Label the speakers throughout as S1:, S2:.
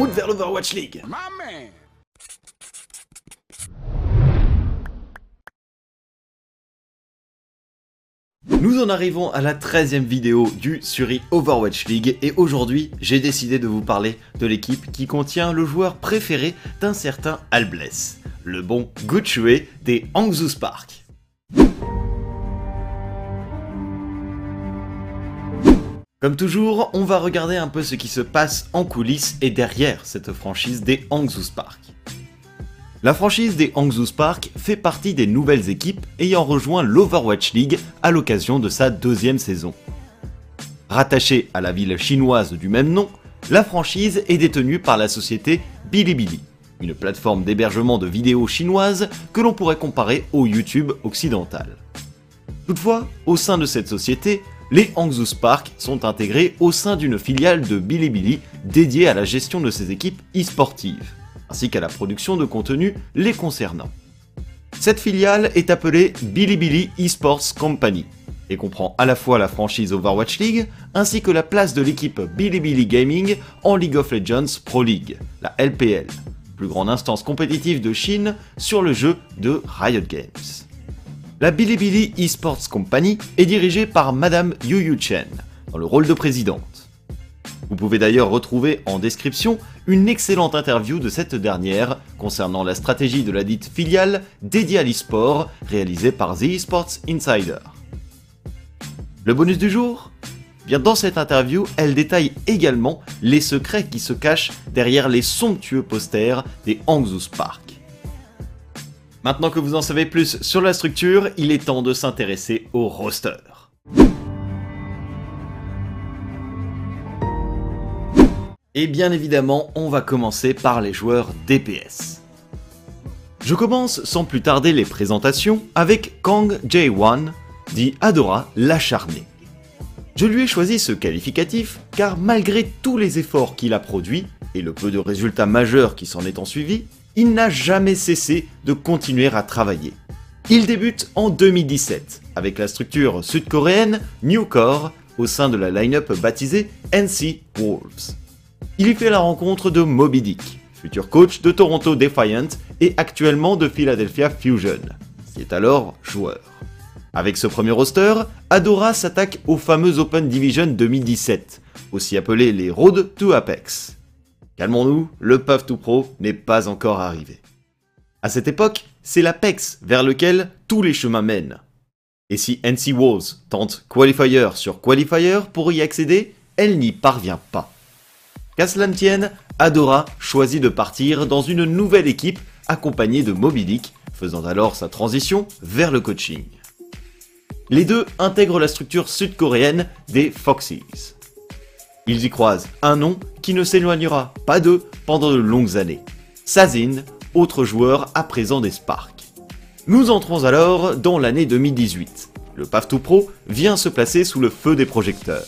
S1: route vers l'Overwatch League Nous en arrivons à la 13ème vidéo du Suri Overwatch League et aujourd'hui j'ai décidé de vous parler de l'équipe qui contient le joueur préféré d'un certain Albless, le bon Guchue des Hangzhou Spark. Comme toujours, on va regarder un peu ce qui se passe en coulisses et derrière cette franchise des Hangzhou Spark. La franchise des Hangzhou Spark fait partie des nouvelles équipes ayant rejoint l'Overwatch League à l'occasion de sa deuxième saison. Rattachée à la ville chinoise du même nom, la franchise est détenue par la société Bilibili, une plateforme d'hébergement de vidéos chinoise que l'on pourrait comparer au YouTube occidental. Toutefois, au sein de cette société, les Hangzhou Spark sont intégrés au sein d'une filiale de Bilibili dédiée à la gestion de ses équipes e-sportives ainsi qu'à la production de contenu les concernant. Cette filiale est appelée Bilibili Esports Company et comprend à la fois la franchise Overwatch League ainsi que la place de l'équipe Bilibili Gaming en League of Legends Pro League, la LPL, plus grande instance compétitive de Chine sur le jeu de Riot Games. La Bilibili Esports Company est dirigée par Madame Yu Yu Chen, dans le rôle de présidente. Vous pouvez d'ailleurs retrouver en description une excellente interview de cette dernière concernant la stratégie de la dite filiale dédiée à l'e-sport réalisée par The Esports Insider. Le bonus du jour? Bien dans cette interview, elle détaille également les secrets qui se cachent derrière les somptueux posters des Hangzhou Spark. Maintenant que vous en savez plus sur la structure, il est temps de s'intéresser au roster. Et bien évidemment, on va commencer par les joueurs DPS. Je commence sans plus tarder les présentations avec Kang J1, dit Adora l'acharné. Je lui ai choisi ce qualificatif car malgré tous les efforts qu'il a produits et le peu de résultats majeurs qui s'en est en suivi, il n'a jamais cessé de continuer à travailler. Il débute en 2017 avec la structure sud-coréenne Newcore au sein de la line-up baptisée NC Wolves il y fait la rencontre de Moby Dick, futur coach de Toronto Defiant et actuellement de Philadelphia Fusion, qui est alors joueur. Avec ce premier roster, Adora s'attaque au fameux Open Division 2017, aussi appelé les Road to Apex. Calmons-nous, le Puff to Pro n'est pas encore arrivé. À cette époque, c'est l'Apex vers lequel tous les chemins mènent. Et si NC Walls tente Qualifier sur Qualifier pour y accéder, elle n'y parvient pas. Qu'à cela ne tienne, Adora choisit de partir dans une nouvelle équipe accompagnée de Moby faisant alors sa transition vers le coaching. Les deux intègrent la structure sud-coréenne des Foxes. Ils y croisent un nom qui ne s'éloignera pas d'eux pendant de longues années. Sazin, autre joueur à présent des Sparks. Nous entrons alors dans l'année 2018. Le PAF2 Pro vient se placer sous le feu des projecteurs.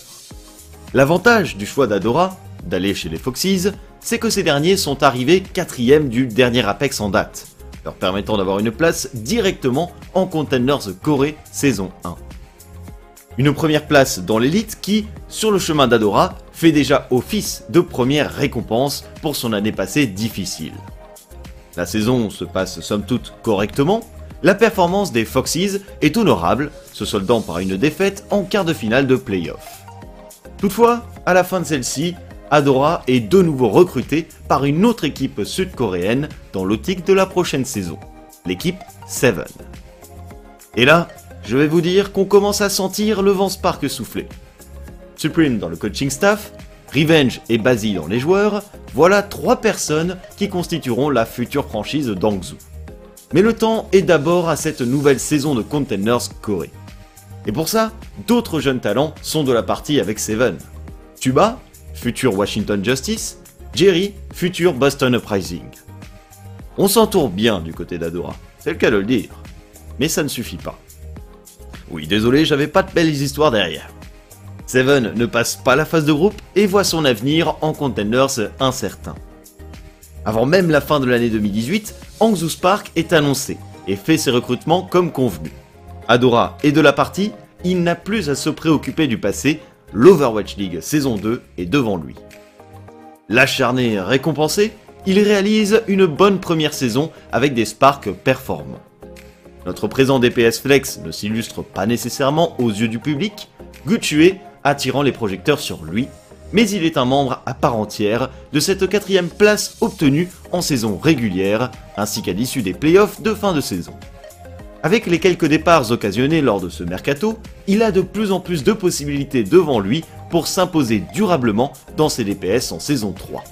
S1: L'avantage du choix d'Adora d'aller chez les Foxes, c'est que ces derniers sont arrivés quatrième du dernier Apex en date, leur permettant d'avoir une place directement en Contenders Corée saison 1. Une première place dans l'élite qui, sur le chemin d'Adora, fait déjà office de première récompense pour son année passée difficile. La saison se passe somme toute correctement, la performance des Foxes est honorable, se soldant par une défaite en quart de finale de playoff. Toutefois, à la fin de celle-ci, Adora est de nouveau recruté par une autre équipe sud-coréenne dans l'optique de la prochaine saison, l'équipe Seven. Et là, je vais vous dire qu'on commence à sentir le vent Spark souffler. Supreme dans le coaching staff, Revenge et Basil dans les joueurs, voilà trois personnes qui constitueront la future franchise d'Angzhou. Mais le temps est d'abord à cette nouvelle saison de Containers Corée. Et pour ça, d'autres jeunes talents sont de la partie avec Seven. Tuba, futur Washington Justice, Jerry, futur Boston Uprising. On s'entoure bien du côté d'Adora, c'est le cas de le dire. Mais ça ne suffit pas. Oui, désolé, j'avais pas de belles histoires derrière. Seven ne passe pas la phase de groupe et voit son avenir en contenders incertain. Avant même la fin de l'année 2018, Hangzhou Spark est annoncé et fait ses recrutements comme convenu. Adora est de la partie, il n'a plus à se préoccuper du passé l'Overwatch League saison 2 est devant lui. L'acharné récompensé, il réalise une bonne première saison avec des Sparks performants. Notre présent DPS Flex ne s'illustre pas nécessairement aux yeux du public, Gutue attirant les projecteurs sur lui, mais il est un membre à part entière de cette quatrième place obtenue en saison régulière, ainsi qu'à l'issue des playoffs de fin de saison. Avec les quelques départs occasionnés lors de ce mercato, il a de plus en plus de possibilités devant lui pour s'imposer durablement dans ses DPS en saison 3.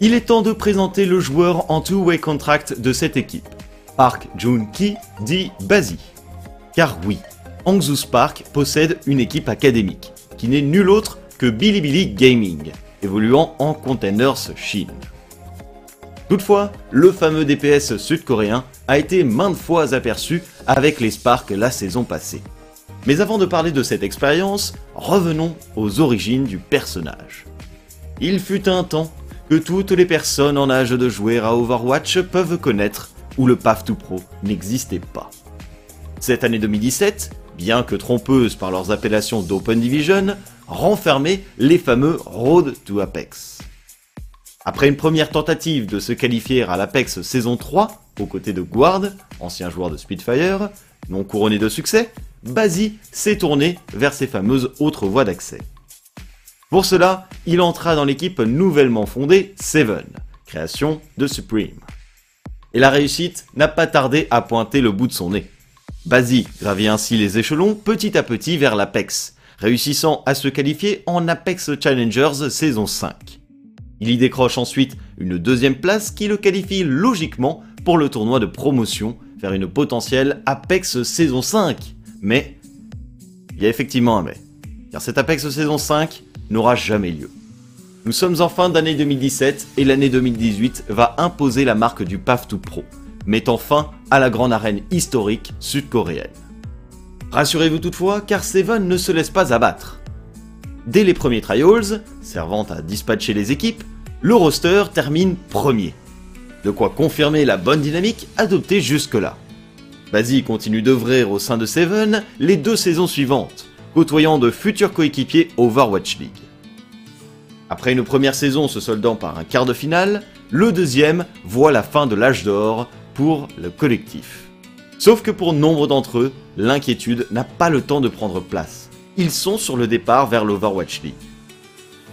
S1: Il est temps de présenter le joueur en two-way contract de cette équipe. Park Jun-ki dit Bazi. Car oui, Hangzhou Park possède une équipe académique, qui n'est nulle autre que Bilibili Gaming, évoluant en Contenders Chine. Toutefois, le fameux DPS sud-coréen a été maintes fois aperçu avec les Sparks la saison passée. Mais avant de parler de cette expérience, revenons aux origines du personnage. Il fut un temps que toutes les personnes en âge de jouer à Overwatch peuvent connaître où le Path to Pro n'existait pas. Cette année 2017, bien que trompeuse par leurs appellations d'Open Division, renfermait les fameux Road to Apex. Après une première tentative de se qualifier à l'Apex saison 3, aux côtés de Guard, ancien joueur de Spitfire, non couronné de succès, Bazi s'est tourné vers ses fameuses autres voies d'accès. Pour cela, il entra dans l'équipe nouvellement fondée Seven, création de Supreme et la réussite n'a pas tardé à pointer le bout de son nez. Bazi gravit ainsi les échelons petit à petit vers l'Apex, réussissant à se qualifier en Apex Challengers saison 5. Il y décroche ensuite une deuxième place qui le qualifie logiquement pour le tournoi de promotion vers une potentielle Apex saison 5. Mais il y a effectivement un mais, car cette Apex saison 5 n'aura jamais lieu. Nous sommes en fin d'année 2017 et l'année 2018 va imposer la marque du PAF 2 Pro, mettant fin à la grande arène historique sud-coréenne. Rassurez-vous toutefois, car Seven ne se laisse pas abattre. Dès les premiers trials, servant à dispatcher les équipes, le roster termine premier. De quoi confirmer la bonne dynamique adoptée jusque-là. Basie continue d'œuvrer au sein de Seven les deux saisons suivantes, côtoyant de futurs coéquipiers Overwatch League. Après une première saison se soldant par un quart de finale, le deuxième voit la fin de l'âge d'or pour le collectif. Sauf que pour nombre d'entre eux, l'inquiétude n'a pas le temps de prendre place. Ils sont sur le départ vers l'Overwatch League.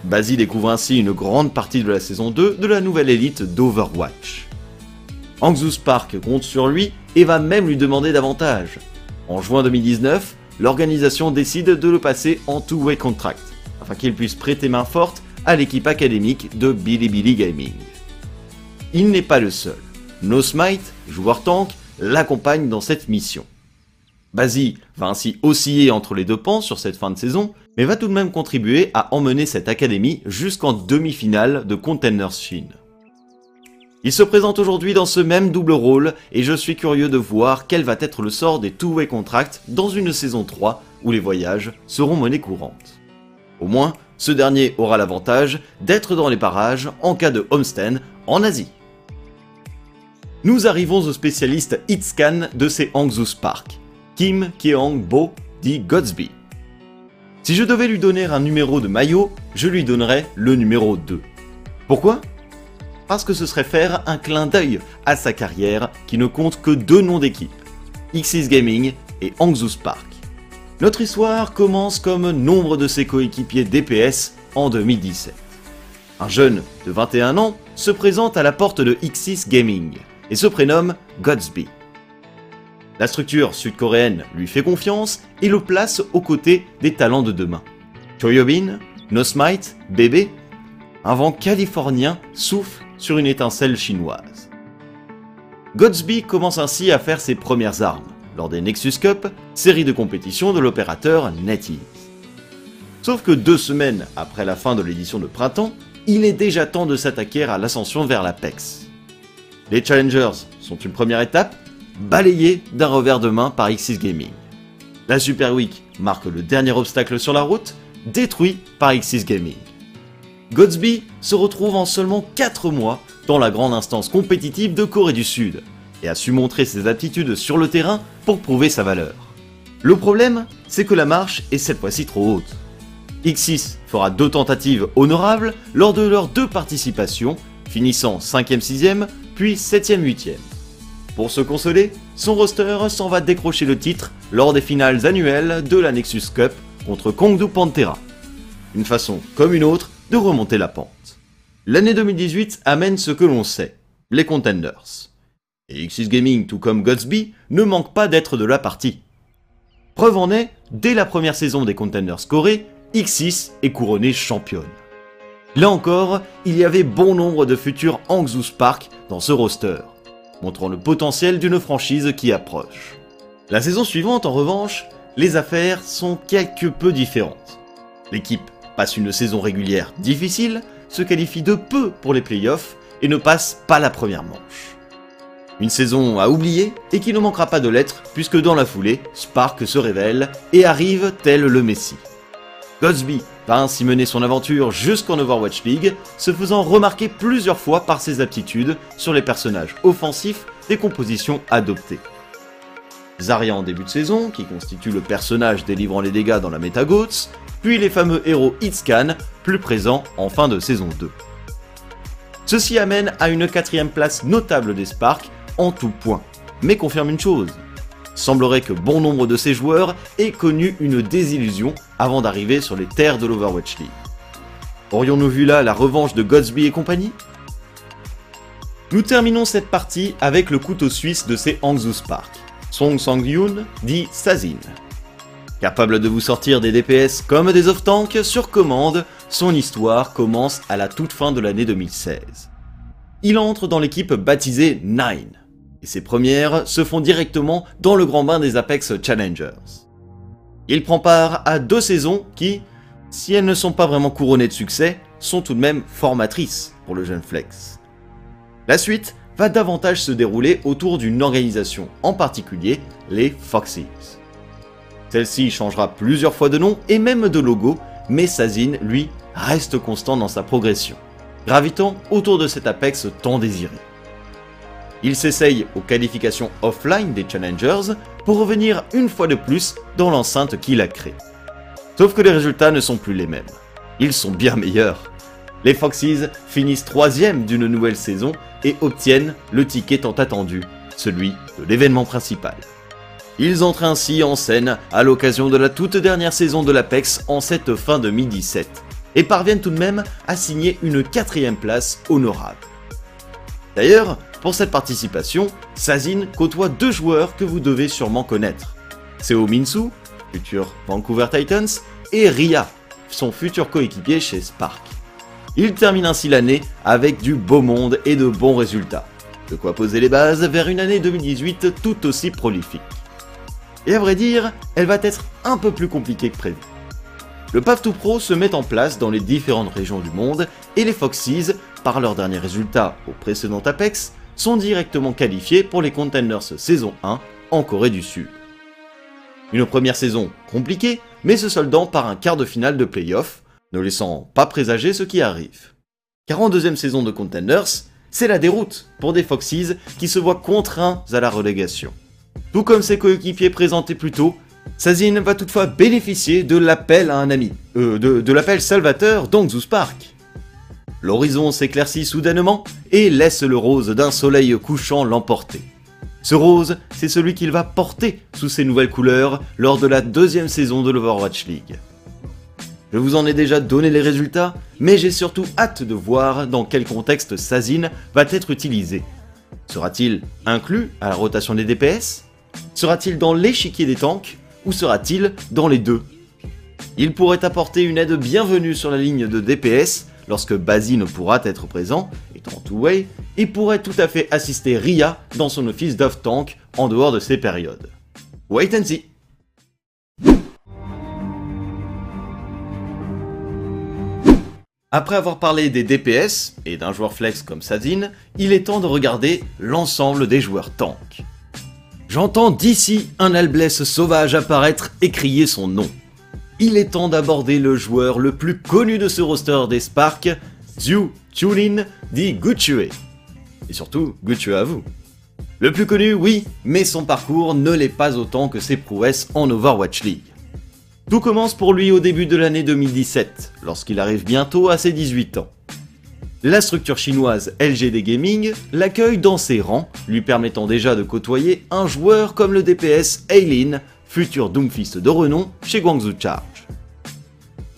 S1: Basie découvre ainsi une grande partie de la saison 2 de la nouvelle élite d'Overwatch. Hangzhou Spark compte sur lui et va même lui demander davantage. En juin 2019, l'organisation décide de le passer en two-way contract, afin qu'il puisse prêter main forte à l'équipe académique de Bilibili Gaming. Il n'est pas le seul. Smite, joueur tank, l'accompagne dans cette mission. Bazi va ainsi osciller entre les deux pans sur cette fin de saison, mais va tout de même contribuer à emmener cette académie jusqu'en demi-finale de Contenders Chine. Il se présente aujourd'hui dans ce même double rôle et je suis curieux de voir quel va être le sort des two-way contracts dans une saison 3 où les voyages seront monnaie courante. Au moins, ce dernier aura l'avantage d'être dans les parages en cas de homestand en Asie. Nous arrivons au spécialiste hitscan de ces Hangzhou Spark, Kim Keong Bo dit Godsby. Si je devais lui donner un numéro de maillot, je lui donnerais le numéro 2. Pourquoi? Parce que ce serait faire un clin d'œil à sa carrière qui ne compte que deux noms d'équipe, X's Gaming et Hangzhou Spark. Notre histoire commence comme nombre de ses coéquipiers DPS en 2017. Un jeune de 21 ans se présente à la porte de Xis Gaming et se prénomme Godsby. La structure sud-coréenne lui fait confiance et le place aux côtés des talents de demain. Choyobin, Nosmite, Bébé, un vent californien souffle sur une étincelle chinoise. Godsby commence ainsi à faire ses premières armes lors des Nexus Cup, série de compétitions de l'opérateur NetEase. Sauf que deux semaines après la fin de l'édition de printemps, il est déjà temps de s'attaquer à l'ascension vers l'Apex. Les Challengers sont une première étape, balayée d'un revers de main par Xis Gaming. La Super Week marque le dernier obstacle sur la route, détruit par Xis Gaming. Godsby se retrouve en seulement 4 mois dans la grande instance compétitive de Corée du Sud, et a su montrer ses aptitudes sur le terrain pour prouver sa valeur. Le problème, c'est que la marche est cette fois-ci trop haute. X6 fera deux tentatives honorables lors de leurs deux participations, finissant 5ème 6ème, puis 7ème 8ème. Pour se consoler, son roster s'en va décrocher le titre lors des finales annuelles de la Nexus Cup contre Kongdu Pantera. Une façon comme une autre de remonter la pente. L'année 2018 amène ce que l'on sait, les contenders. Et Xis Gaming, tout comme Godsby, ne manque pas d'être de la partie. Preuve en est, dès la première saison des Contenders Corée, X6 est couronné championne. Là encore, il y avait bon nombre de futurs Hangzhou Spark dans ce roster, montrant le potentiel d'une franchise qui approche. La saison suivante, en revanche, les affaires sont quelque peu différentes. L'équipe passe une saison régulière difficile, se qualifie de peu pour les playoffs et ne passe pas la première manche. Une saison à oublier et qui ne manquera pas de l'être puisque dans la foulée, Spark se révèle et arrive tel le Messi. Godsby va ainsi mener son aventure jusqu'en Overwatch League, se faisant remarquer plusieurs fois par ses aptitudes sur les personnages offensifs des compositions adoptées. Zarya en début de saison, qui constitue le personnage délivrant les dégâts dans la MetaGoats, puis les fameux héros Hitscan, plus présents en fin de saison 2. Ceci amène à une quatrième place notable des Sparks en tout point, mais confirme une chose. Semblerait que bon nombre de ces joueurs aient connu une désillusion avant d'arriver sur les terres de l'Overwatch League. Aurions-nous vu là la revanche de Godsby et compagnie? Nous terminons cette partie avec le couteau suisse de ces Hangzhou Spark, Song Sang-yoon dit Sazin. Capable de vous sortir des DPS comme des off-tanks sur commande, son histoire commence à la toute fin de l'année 2016. Il entre dans l'équipe baptisée Nine, et ses premières se font directement dans le grand bain des Apex Challengers. Il prend part à deux saisons qui, si elles ne sont pas vraiment couronnées de succès, sont tout de même formatrices pour le jeune Flex. La suite va davantage se dérouler autour d'une organisation, en particulier les Foxes. Celle-ci changera plusieurs fois de nom et même de logo, mais Sazin, lui, reste constant dans sa progression, gravitant autour de cet Apex tant désiré. Il s'essaye aux qualifications offline des Challengers pour revenir une fois de plus dans l'enceinte qu'il a créée. Sauf que les résultats ne sont plus les mêmes. Ils sont bien meilleurs. Les Foxes finissent troisième d'une nouvelle saison et obtiennent le ticket tant attendu, celui de l'événement principal. Ils entrent ainsi en scène à l'occasion de la toute dernière saison de l'Apex en cette fin 2017 et parviennent tout de même à signer une quatrième place honorable. D'ailleurs, pour cette participation, Sazin côtoie deux joueurs que vous devez sûrement connaître. Seo Minsu, futur Vancouver Titans, et Ria, son futur coéquipier chez Spark. Il termine ainsi l'année avec du beau monde et de bons résultats. De quoi poser les bases vers une année 2018 tout aussi prolifique. Et à vrai dire, elle va être un peu plus compliquée que prévu. Le Path to Pro se met en place dans les différentes régions du monde et les Foxes, par leurs derniers résultats au précédent Apex, sont directement qualifiés pour les Contenders saison 1 en Corée du Sud. Une première saison compliquée, mais se soldant par un quart de finale de playoff, ne laissant pas présager ce qui arrive. Car en deuxième saison de Contenders, c'est la déroute pour des Foxes qui se voient contraints à la relégation. Tout comme ses coéquipiers présentés plus tôt, Sazin va toutefois bénéficier de l'appel à un ami, euh, de, l'appel salvateur d'Angzhou Spark. L'horizon s'éclaircit soudainement et laisse le rose d'un soleil couchant l'emporter. Ce rose, c'est celui qu'il va porter sous ses nouvelles couleurs lors de la deuxième saison de l'Overwatch League. Je vous en ai déjà donné les résultats, mais j'ai surtout hâte de voir dans quel contexte Sazin va être utilisé. Sera-t-il inclus à la rotation des DPS Sera-t-il dans l'échiquier des tanks Ou sera-t-il dans les deux? Il pourrait apporter une aide bienvenue sur la ligne de DPS lorsque Bazi ne pourra être présent, étant two-way, il pourrait tout à fait assister Ria dans son office d'off-tank en dehors de ces périodes. Wait and see Après avoir parlé des DPS et d'un joueur flex comme Sazin, il est temps de regarder l'ensemble des joueurs tank. J'entends d'ici un Albless sauvage apparaître et crier son nom il est temps d'aborder le joueur le plus connu de ce roster des Sparks, Zhu Chulin dit Guchue. Et surtout, Guchue à vous. Le plus connu, oui, mais son parcours ne l'est pas autant que ses prouesses en Overwatch League. Tout commence pour lui au début de l'année 2017, lorsqu'il arrive bientôt à ses 18 ans. La structure chinoise LGD Gaming l'accueille dans ses rangs, lui permettant déjà de côtoyer un joueur comme le DPS Aileen, futur Doomfist de renom chez Guangzhou Charge.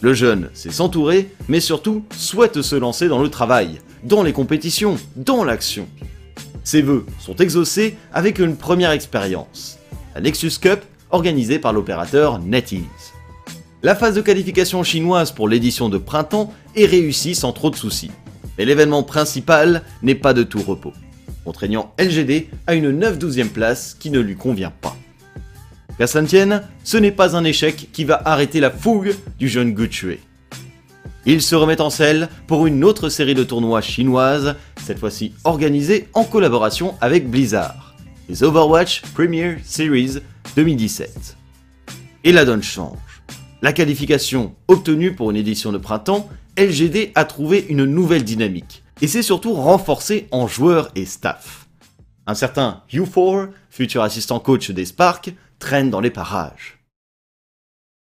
S1: Le jeune sait s'entourer, mais surtout souhaite se lancer dans le travail, dans les compétitions, dans l'action. Ses vœux sont exaucés avec une première expérience, la Nexus Cup organisée par l'opérateur NetEase. La phase de qualification chinoise pour l'édition de printemps est réussie sans trop de soucis, mais l'événement principal n'est pas de tout repos, contraignant LGD à une 9-12e place qui ne lui convient pas. Qu'à saint ce n'est pas un échec qui va arrêter la fougue du jeune Guchue. Il se remet en selle pour une autre série de tournois chinoises, cette fois-ci organisée en collaboration avec Blizzard, les Overwatch Premier Series 2017. Et la donne change. La qualification obtenue pour une édition de printemps, LGD a trouvé une nouvelle dynamique, et s'est surtout renforcé en joueurs et staff. Un certain U4, futur assistant coach des Sparks, traîne dans les parages.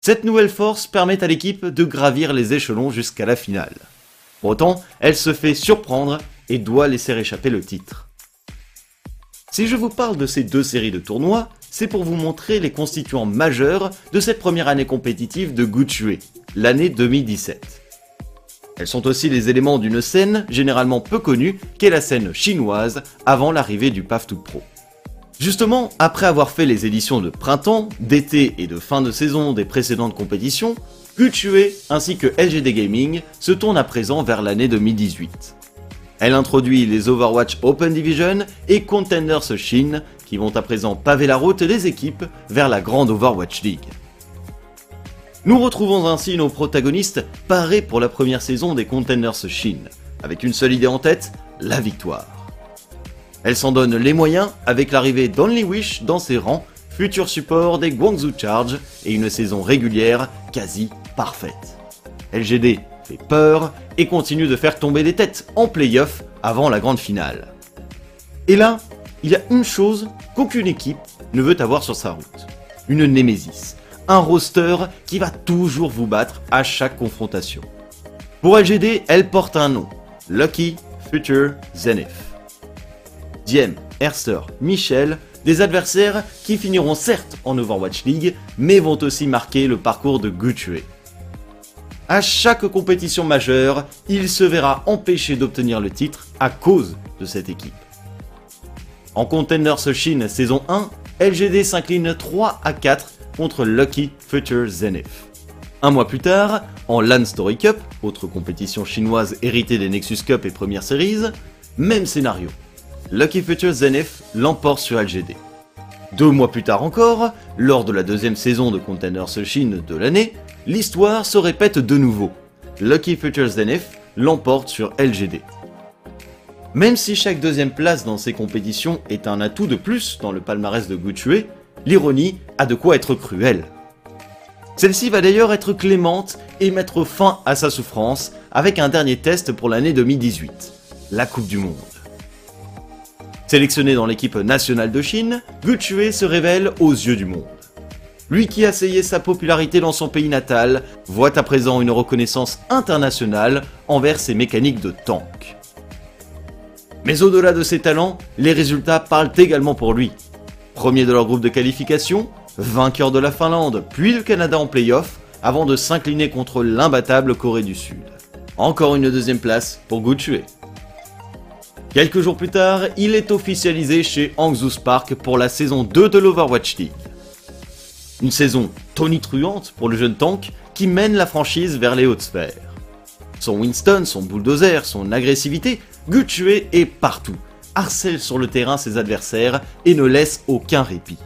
S1: Cette nouvelle force permet à l'équipe de gravir les échelons jusqu'à la finale. Pour autant, elle se fait surprendre et doit laisser échapper le titre. Si je vous parle de ces deux séries de tournois, c'est pour vous montrer les constituants majeurs de cette première année compétitive de Guchue, l'année 2017. Elles sont aussi les éléments d'une scène généralement peu connue qu'est la scène chinoise avant l'arrivée du PAF 2 Pro. Justement, après avoir fait les éditions de printemps, d'été et de fin de saison des précédentes compétitions, Guchue ainsi que LGD Gaming se tournent à présent vers l'année 2018. Elle introduit les Overwatch Open Division et Contenders Chine qui vont à présent paver la route des équipes vers la grande Overwatch League. Nous retrouvons ainsi nos protagonistes parés pour la première saison des Contenders Chine, avec une seule idée en tête, la victoire. Elle s'en donne les moyens avec l'arrivée d'Only Wish dans ses rangs, futur support des Guangzhou Charge et une saison régulière quasi parfaite. LGD fait peur et continue de faire tomber des têtes en playoff avant la grande finale. Et là, il y a une chose qu'aucune équipe ne veut avoir sur sa route. Une némésis. Un roster qui va toujours vous battre à chaque confrontation. Pour LGD, elle porte un nom. Lucky Future Zenith. Diem, Erster, Michel, des adversaires qui finiront certes en Overwatch League, mais vont aussi marquer le parcours de Guchue. À chaque compétition majeure, il se verra empêché d'obtenir le titre à cause de cette équipe. En Contenders Chine saison 1, LGD s'incline 3 à 4 contre Lucky Future Zenith. Un mois plus tard, en LAN Story Cup, autre compétition chinoise héritée des Nexus Cup et Première Series, même scénario. Lucky Future Zenith l'emporte sur LGD. Deux mois plus tard encore, lors de la deuxième saison de Contenders Chine de l'année, l'histoire se répète de nouveau. Lucky Future Zenith l'emporte sur LGD. Même si chaque deuxième place dans ces compétitions est un atout de plus dans le palmarès de Guchue, l'ironie a de quoi être cruelle. Celle-ci va d'ailleurs être clémente et mettre fin à sa souffrance avec un dernier test pour l'année 2018, la Coupe du Monde. Sélectionné dans l'équipe nationale de Chine, Guchue se révèle aux yeux du monde. Lui qui a essayé sa popularité dans son pays natal, voit à présent une reconnaissance internationale envers ses mécaniques de tank. Mais au-delà de ses talents, les résultats parlent également pour lui. Premier de leur groupe de qualification, vainqueur de la Finlande, puis le Canada en playoff, avant de s'incliner contre l'imbattable Corée du Sud. Encore une deuxième place pour Guchue. Quelques jours plus tard, il est officialisé chez Hangzhou Spark pour la saison 2 de l'Overwatch League. Une saison tonitruante pour le jeune tank qui mène la franchise vers les hautes sphères. Son Winston, son bulldozer, son agressivité, Guchue est partout, harcèle sur le terrain ses adversaires et ne laisse aucun répit.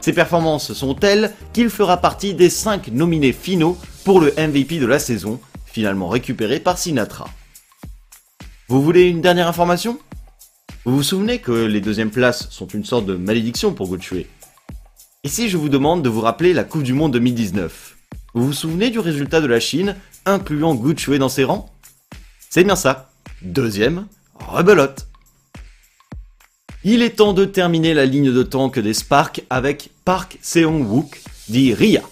S1: Ses performances sont telles qu'il fera partie des 5 nominés finaux pour le MVP de la saison, finalement récupéré par Sinatra. Vous voulez une dernière information? Vous vous souvenez que les deuxièmes places sont une sorte de malédiction pour Guchue Et si je vous demande de vous rappeler la Coupe du Monde 2019 Vous vous souvenez du résultat de la Chine, incluant Guchue dans ses rangs? C'est bien ça. Deuxième, rebelote. Il est temps de terminer la ligne de tank des Sparks avec Park Seong-wook, dit Ria.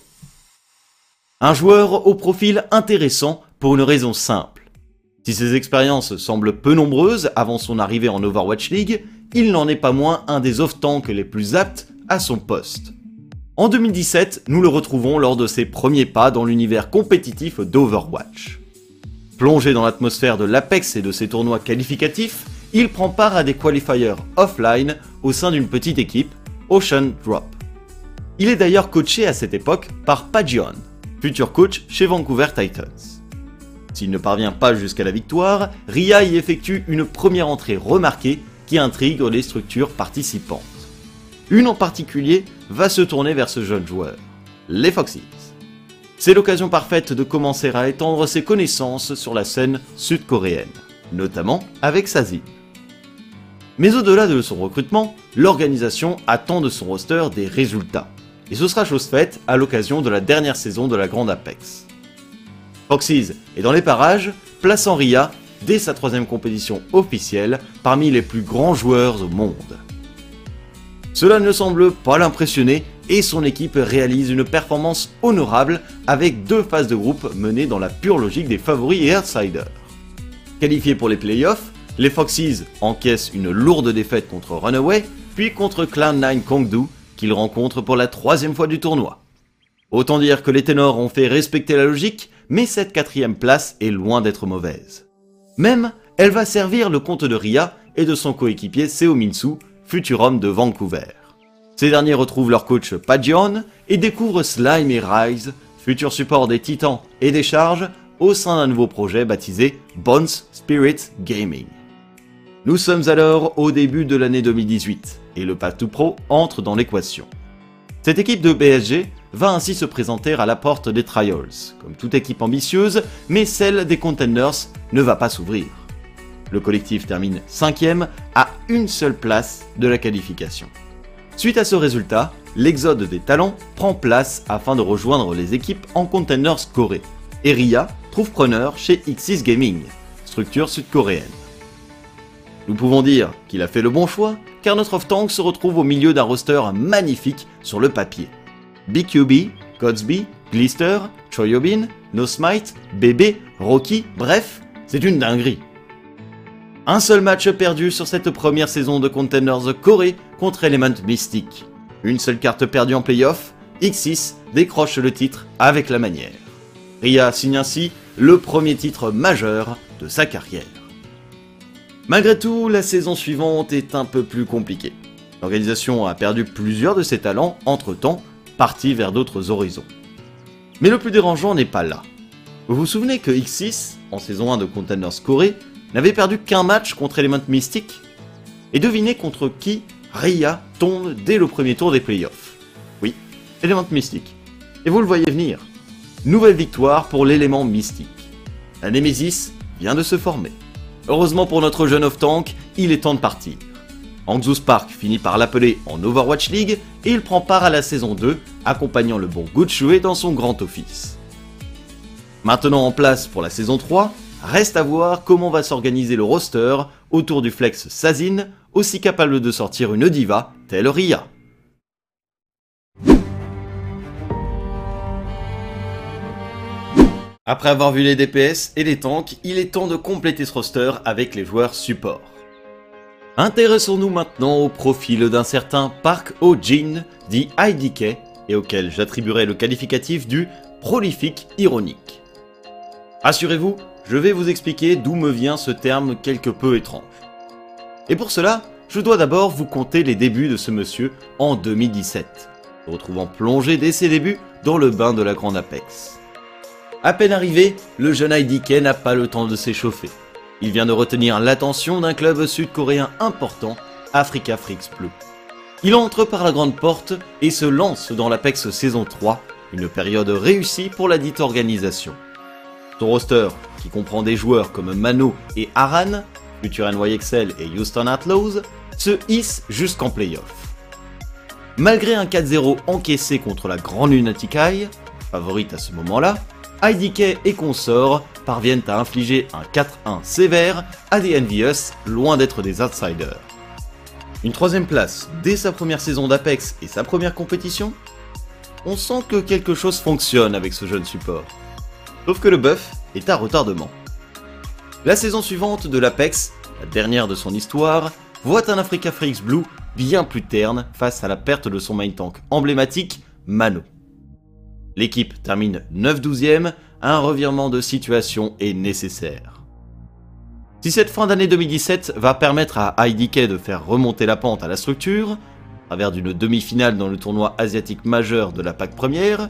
S1: Un joueur au profil intéressant pour une raison simple. Si ses expériences semblent peu nombreuses avant son arrivée en Overwatch League, il n'en est pas moins un des off-tanks les plus aptes à son poste. En 2017, nous le retrouvons lors de ses premiers pas dans l'univers compétitif d'Overwatch. Plongé dans l'atmosphère de l'Apex et de ses tournois qualificatifs, il prend part à des qualifiers offline au sein d'une petite équipe, Ocean Drop. Il est d'ailleurs coaché à cette époque par Pagion, futur coach chez Vancouver Titans. S'il ne parvient pas jusqu'à la victoire, Ria y effectue une première entrée remarquée qui intrigue les structures participantes. Une en particulier va se tourner vers ce jeune joueur, les Foxes. C'est l'occasion parfaite de commencer à étendre ses connaissances sur la scène sud-coréenne, notamment avec Sazin. Mais au-delà de son recrutement, l'organisation attend de son roster des résultats. Et ce sera chose faite à l'occasion de la dernière saison de la Grande Apex. Foxys est dans les parages, plaçant Ria, dès sa troisième compétition officielle, parmi les plus grands joueurs au monde. Cela ne semble pas l'impressionner et son équipe réalise une performance honorable avec deux phases de groupe menées dans la pure logique des favoris et outsiders. Qualifiés pour les playoffs, les Foxes encaissent une lourde défaite contre Runaway, puis contre Cloud9 Kongdu, qu'ils rencontrent pour la troisième fois du tournoi. Autant dire que les ténors ont fait respecter la logique, mais cette quatrième place est loin d'être mauvaise. Même, elle va servir le compte de Ria et de son coéquipier Seo Minsu, futur homme de Vancouver. Ces derniers retrouvent leur coach Pajion et découvrent Slime et Rise, futur support des Titans et des Charges, au sein d'un nouveau projet baptisé Bones Spirit Gaming. Nous sommes alors au début de l'année 2018 et le Path to Pro entre dans l'équation. Cette équipe de BSG va ainsi se présenter à la porte des Trials, comme toute équipe ambitieuse, mais celle des Contenders ne va pas s'ouvrir. Le collectif termine 5 à une seule place de la qualification. Suite à ce résultat, l'exode des talents prend place afin de rejoindre les équipes en Contenders Corée, et Ria trouve preneur chez X6 Gaming, structure sud-coréenne. Nous pouvons dire qu'il a fait le bon choix, car notre off-tank se retrouve au milieu d'un roster magnifique sur le papier. BQB, Godsby, Glister, Choyobin, No Smite, Bébé, Rocky, bref, c'est une dinguerie. Un seul match perdu sur cette première saison de Contenders Corée contre Element Mystic. Une seule carte perdue en playoff, X6 décroche le titre avec la manière. Ria signe ainsi le premier titre majeur de sa carrière. Malgré tout, la saison suivante est un peu plus compliquée. L'organisation a perdu plusieurs de ses talents, entre-temps, partis vers d'autres horizons. Mais le plus dérangeant n'est pas là. Vous vous souvenez que X6, en saison 1 de Contenders Corée, n'avait perdu qu'un match contre Element Mystic Et devinez contre qui Ria tombe dès le premier tour des playoffs. Oui, Element Mystic. Et vous le voyez venir. Nouvelle victoire pour l'élément mystique. La Nemesis vient de se former. Heureusement pour notre jeune off-tank, il est temps de partir. Hangzhou Spark finit par l'appeler en Overwatch League et il prend part à la saison 2, accompagnant le bon Guchui dans son grand office. Maintenant en place pour la saison 3, reste à voir comment va s'organiser le roster autour du flex Sazin, aussi capable de sortir une diva telle Ria. Après avoir vu les DPS et les tanks, il est temps de compléter ce roster avec les joueurs support. Intéressons-nous maintenant au profil d'un certain Park Ho-jin, dit IDK, et auquel j'attribuerai le qualificatif du prolifique ironique. Rassurez-vous, je vais vous expliquer d'où me vient ce terme quelque peu étrange. Et pour cela, je dois d'abord vous conter les débuts de ce monsieur en 2017, retrouvant plongé dès ses débuts dans le bain de la Grande Apex. À peine arrivé, le jeune IDK n'a pas le temps de s'échauffer. Il vient de retenir l'attention d'un club sud-coréen important, Africa Freaks Blue. Il entre par la grande porte et se lance dans l'Apex saison 3, une période réussie pour la dite organisation. Son roster, qui comprend des joueurs comme Mano et Aran, Future NYXL et Houston Outlaws, se hisse jusqu'en playoff. Malgré un 4-0 encaissé contre la Grande Lunatic Eye, favorite à ce moment-là, IDK et consorts parviennent à infliger un 4-1 sévère à des Envious, loin d'être des outsiders. Une troisième place dès sa première saison d'Apex et sa première compétition? On sent que quelque chose fonctionne avec ce jeune support. Sauf que le buff est à retardement. La saison suivante de l'Apex, la dernière de son histoire, voit un Africa Freaks Blue bien plus terne face à la perte de son main tank emblématique, Mano. L'équipe termine 9-12ème, un revirement de situation est nécessaire. Si cette fin d'année 2017 va permettre à IDK de faire remonter la pente à la structure, à travers d'une demi-finale dans le tournoi asiatique majeur de la PAC première,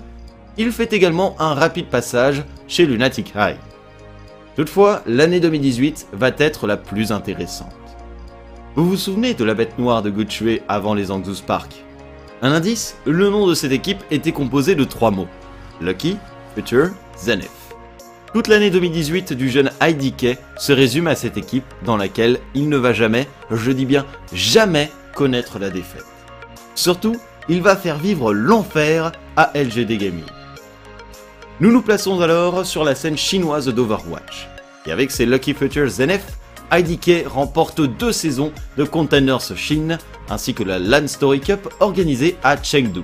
S1: il fait également un rapide passage chez Lunatic High. Toutefois, l'année 2018 va être la plus intéressante. Vous vous souvenez de la bête noire de Gutschwe avant les Angzus Park? Un indice? Le nom de cette équipe était composé de trois mots Lucky, Future, Zenith. Toute l'année 2018 du jeune IDK se résume à cette équipe dans laquelle il ne va jamais, je dis bien jamais, connaître la défaite. Surtout, il va faire vivre l'enfer à LGD Gaming. Nous nous plaçons alors sur la scène chinoise d'Overwatch. Et avec ses Lucky Futures Zenith, IDK remporte deux saisons de Containers Chine ainsi que la LAN Story Cup organisée à Chengdu.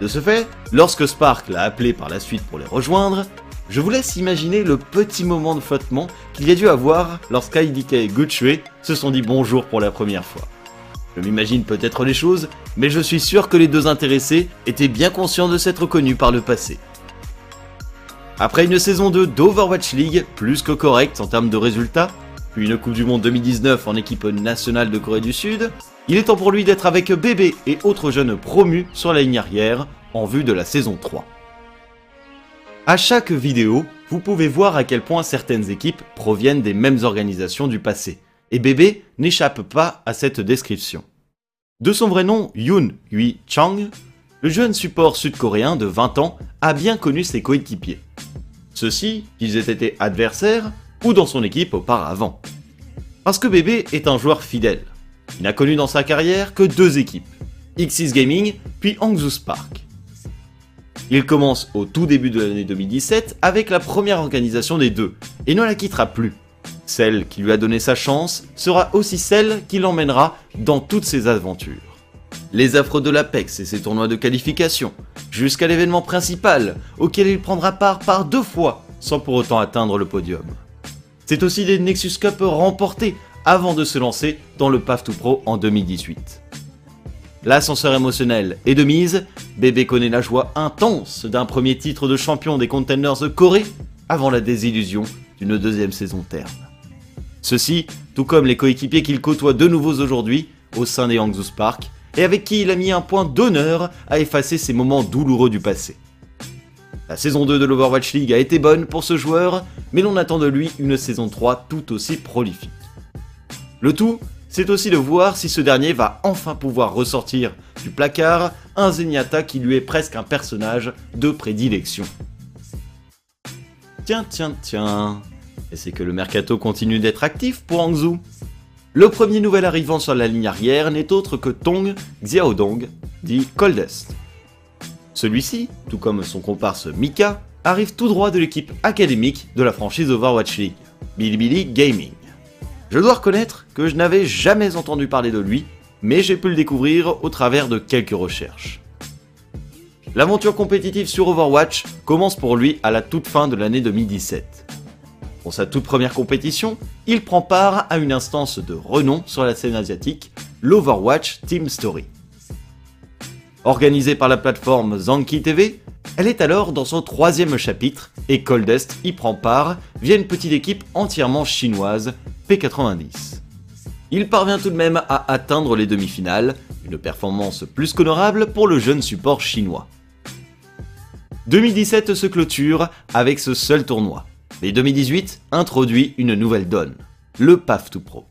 S1: De ce fait, lorsque Spark l'a appelé par la suite pour les rejoindre, je vous laisse imaginer le petit moment de flottement qu'il y a dû avoir lorsqu'IDK et Gucci se sont dit bonjour pour la première fois. Je m'imagine peut-être les choses, mais je suis sûr que les deux intéressés étaient bien conscients de s'être connus par le passé. Après une saison 2 d'Overwatch League, plus que correcte en termes de résultats, puis une Coupe du Monde 2019 en équipe nationale de Corée du Sud, il est temps pour lui d'être avec Bébé et autres jeunes promus sur la ligne arrière en vue de la saison 3. À chaque vidéo, vous pouvez voir à quel point certaines équipes proviennent des mêmes organisations du passé, et Bébé n'échappe pas à cette description. De son vrai nom Yoon Hui Chang, le jeune support sud-coréen de 20 ans a bien connu ses coéquipiers. Ceux-ci, qu'ils aient été adversaires ou dans son équipe auparavant. Parce que Bébé est un joueur fidèle. Il n'a connu dans sa carrière que deux équipes, X's Gaming puis Hangzhou Spark. Il commence au tout début de l'année 2017 avec la première organisation des deux, et ne la quittera plus. Celle qui lui a donné sa chance sera aussi celle qui l'emmènera dans toutes ses aventures. Les affres de l'Apex et ses tournois de qualification, jusqu'à l'événement principal, auquel il prendra part par deux fois, sans pour autant atteindre le podium. C'est aussi des Nexus Cup remportés avant de se lancer dans le Path to Pro en 2018. L'ascenseur émotionnel est de mise, Bébé connaît la joie intense d'un premier titre de champion des Containers de Corée avant la désillusion d'une deuxième saison terne. Ceci, tout comme les coéquipiers qu'il côtoie de nouveau aujourd'hui au sein des Hangzhou Spark, et avec qui il a mis un point d'honneur à effacer ces moments douloureux du passé. La saison 2 de l'Overwatch League a été bonne pour ce joueur, mais l'on attend de lui une saison 3 tout aussi prolifique. Le tout, c'est aussi de voir si ce dernier va enfin pouvoir ressortir du placard un Zenyatta qui lui est presque un personnage de prédilection. Tiens, tiens, tiens. Et c'est que le mercato continue d'être actif pour Hangzhou. Le premier nouvel arrivant sur la ligne arrière n'est autre que Tong Xiaodong, dit Coldest. Celui-ci, tout comme son comparse Mika, arrive tout droit de l'équipe académique de la franchise Overwatch League, Bilibili Gaming. Je dois reconnaître que je n'avais jamais entendu parler de lui, mais j'ai pu le découvrir au travers de quelques recherches. L'aventure compétitive sur Overwatch commence pour lui à la toute fin de l'année 2017. Pour sa toute première compétition, il prend part à une instance de renom sur la scène asiatique, l'Overwatch Team Story. Organisée par la plateforme Zanki TV, elle est alors dans son troisième chapitre et Coldest y prend part via une petite équipe entièrement chinoise, P90. Il parvient tout de même à atteindre les demi-finales, une performance plus qu'honorable pour le jeune support chinois. 2017 se clôture avec ce seul tournoi, mais 2018 introduit une nouvelle donne, le Path to Pro.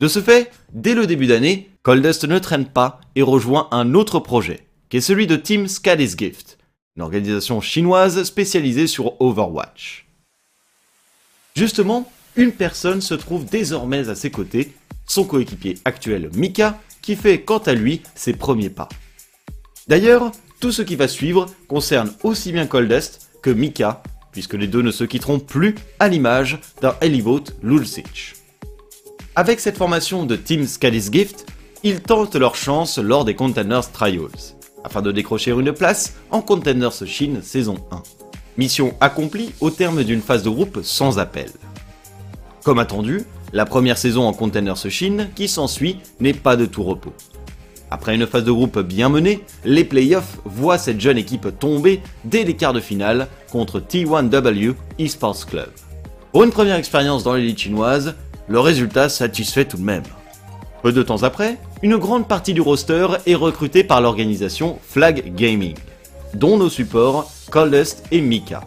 S1: De ce fait, dès le début d'année, Coldest ne traîne pas et rejoint un autre projet, qui est celui de Team Scally's Gift, une organisation chinoise spécialisée sur Overwatch. Justement, une personne se trouve désormais à ses côtés, son coéquipier actuel Mika, qui fait quant à lui ses premiers pas. D'ailleurs, tout ce qui va suivre concerne aussi bien Coldest que Mika, puisque les deux ne se quitteront plus à l'image d'un Elivote Lulcich. Avec cette formation de Team Scally's Gift, ils tentent leur chance lors des Containers Trials. afin de décrocher une place en Contenders Chine saison 1. Mission accomplie au terme d'une phase de groupe sans appel. Comme attendu, la première saison en Contenders Chine qui s'ensuit n'est pas de tout repos. Après une phase de groupe bien menée, les playoffs voient cette jeune équipe tomber dès les quarts de finale contre T1W Esports Club. Pour une première expérience dans l'élite chinoise, le résultat satisfait tout de même. Peu de temps après, une grande partie du roster est recrutée par l'organisation Flag Gaming, dont nos supports Coldest et Mika.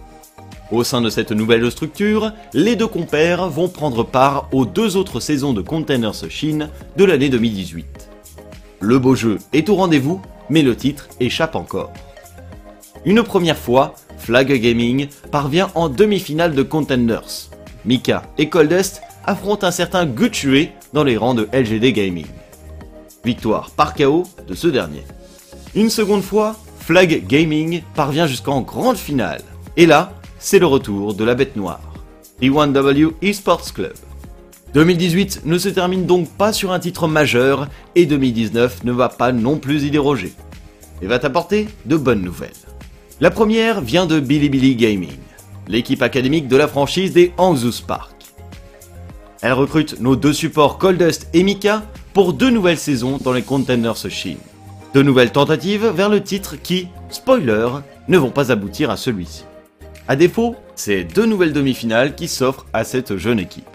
S1: Au sein de cette nouvelle structure, les deux compères vont prendre part aux deux autres saisons de Containers Chine de l'année 2018. Le beau jeu est au rendez-vous, mais le titre échappe encore. Une première fois, Flag Gaming parvient en demi-finale de Contenders. Mika et Coldest affrontent un certain Gutchue dans les rangs de LGD Gaming. Victoire par KO de ce dernier. Une seconde fois, Flag Gaming parvient jusqu'en grande finale. Et là, c'est le retour de la bête noire. E1W Esports Club. 2018 ne se termine donc pas sur un titre majeur et 2019 ne va pas non plus y déroger. Et va t'apporter de bonnes nouvelles. La première vient de Bilibili Gaming, l'équipe académique de la franchise des Hangzhou Spark. Elle recrute nos deux supports Coldust et Mika pour deux nouvelles saisons dans les Contenders Chine. Deux nouvelles tentatives vers le titre qui, spoiler, ne vont pas aboutir à celui-ci. A défaut, c'est deux nouvelles demi-finales qui s'offrent à cette jeune équipe.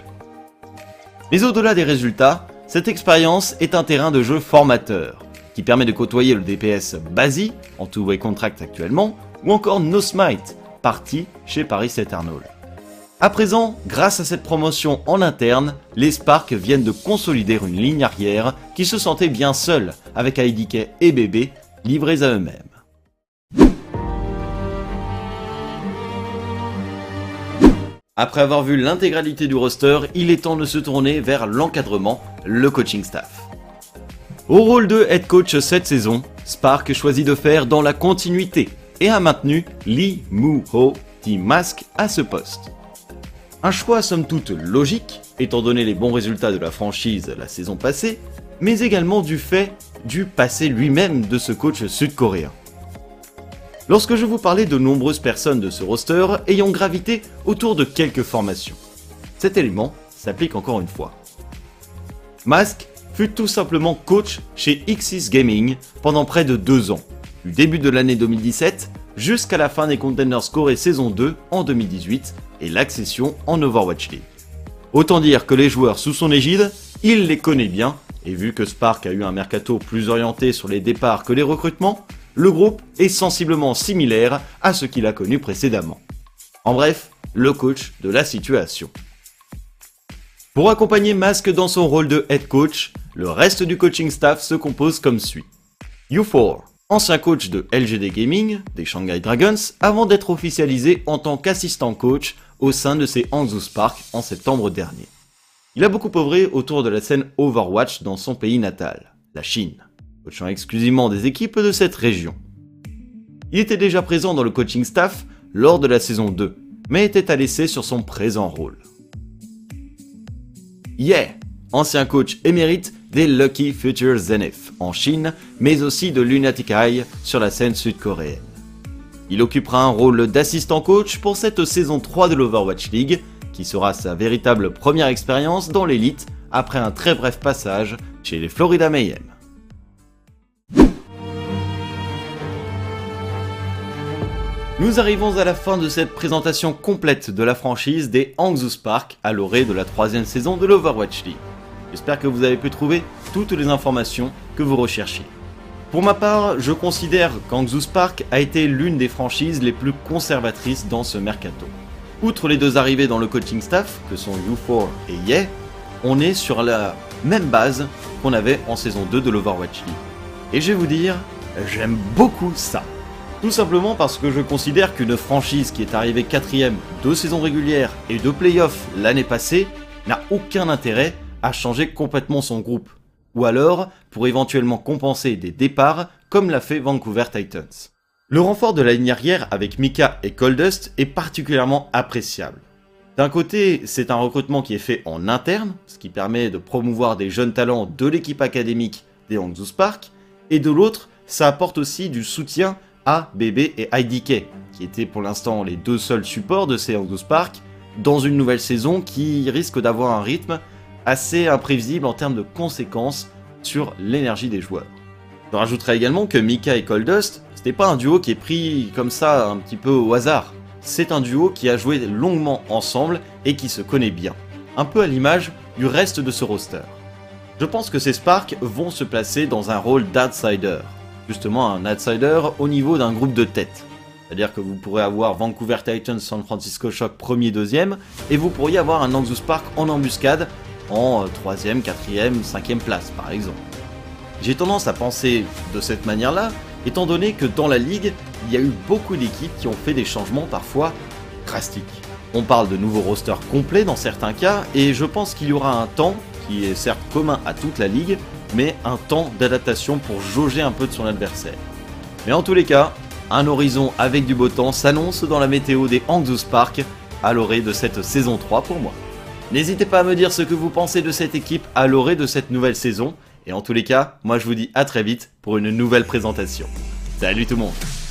S1: Mais au-delà des résultats, cette expérience est un terrain de jeu formateur, qui permet de côtoyer le DPS Basi, en two-way contract actuellement, ou encore No Smite, parti chez Paris Eternal. À présent, grâce à cette promotion en interne, les Sparks viennent de consolider une ligne arrière qui se sentait bien seule, avec IDK et BB livrés à eux-mêmes. Après avoir vu l'intégralité du roster, il est temps de se tourner vers l'encadrement, le coaching staff. Au rôle de head coach cette saison, Spark choisit de faire dans la continuité et a maintenu Lee Moo-ho, Team Mask, à ce poste. Un choix somme toute logique, étant donné les bons résultats de la franchise la saison passée, mais également du fait du passé lui-même de ce coach sud-coréen lorsque je vous parlais de nombreuses personnes de ce roster ayant gravité autour de quelques formations. Cet élément s'applique encore une fois. Mask fut tout simplement coach chez Xis Gaming pendant près de deux ans, du début de l'année 2017 jusqu'à la fin des Contenders Corée saison 2 en 2018 et l'accession en Overwatch League. Autant dire que les joueurs sous son égide, il les connaît bien, et vu que Spark a eu un mercato plus orienté sur les départs que les recrutements, le groupe est sensiblement similaire à ce qu'il a connu précédemment. En bref, le coach de la situation. Pour accompagner Mask dans son rôle de head coach, le reste du coaching staff se compose comme suit. U4, ancien coach de LGD Gaming, des Shanghai Dragons, avant d'être officialisé en tant qu'assistant coach au sein de ses Hangzhou Spark en septembre dernier. Il a beaucoup œuvré autour de la scène Overwatch dans son pays natal, la Chine coachant exclusivement des équipes de cette région. Il était déjà présent dans le coaching staff lors de la saison 2, mais était à l'essai sur son présent rôle. Yeah Ancien coach émérite des Lucky Future Zenith en Chine, mais aussi de Lunatic Eye sur la scène sud-coréenne. Il occupera un rôle d'assistant coach pour cette saison 3 de l'Overwatch League, qui sera sa véritable première expérience dans l'élite après un très bref passage chez les Florida Mayhem. Nous arrivons à la fin de cette présentation complète de la franchise des Hangzhou Spark à l'orée de la troisième saison de l'Overwatch League. J'espère que vous avez pu trouver toutes les informations que vous recherchiez. Pour ma part, je considère qu'Hangzhou Spark a été l'une des franchises les plus conservatrices dans ce mercato. Outre les deux arrivées dans le coaching staff, que sont U4 et Ye, on est sur la même base qu'on avait en saison 2 de l'Overwatch League. Et je vais vous dire, j'aime beaucoup ça. Tout simplement parce que je considère qu'une franchise qui est arrivée quatrième deux saisons régulières et deux playoffs l'année passée n'a aucun intérêt à changer complètement son groupe. Ou alors pour éventuellement compenser des départs comme l'a fait Vancouver Titans. Le renfort de la ligne arrière avec Mika et Coldust est particulièrement appréciable. D'un côté, c'est un recrutement qui est fait en interne, ce qui permet de promouvoir des jeunes talents de l'équipe académique des Hangzhou Spark, et de l'autre, ça apporte aussi du soutien à BB et IDK, qui étaient pour l'instant les deux seuls supports de ces Hangzhou Spark, dans une nouvelle saison qui risque d'avoir un rythme assez imprévisible en termes de conséquences sur l'énergie des joueurs. Je rajouterai également que Mika et Coldust, c'était pas un duo qui est pris comme ça un petit peu au hasard. C'est un duo qui a joué longuement ensemble et qui se connaît bien. Un peu à l'image du reste de ce roster. Je pense que ces Sparks vont se placer dans un rôle d'outsider. Justement un outsider au niveau d'un groupe de tête. C'est-à-dire que vous pourrez avoir Vancouver Titans, San Francisco Shock premier, deuxième, et vous pourriez avoir un Nexus Spark en embuscade en 3ème, 4ème, 5ème place par exemple. J'ai tendance à penser de cette manière-là, étant donné que dans la ligue, il y a eu beaucoup d'équipes qui ont fait des changements parfois drastiques. On parle de nouveaux rosters complets dans certains cas, et je pense qu'il y aura un temps, qui est certes commun à toute la ligue, mais un temps d'adaptation pour jauger un peu de son adversaire. Mais en tous les cas, un horizon avec du beau temps s'annonce dans la météo des Hangzhou Spark à l'orée de cette saison 3 pour moi. N'hésitez pas à me dire ce que vous pensez de cette équipe à l'orée de cette nouvelle saison, et en tous les cas, moi je vous dis à très vite pour une nouvelle présentation. Salut tout le monde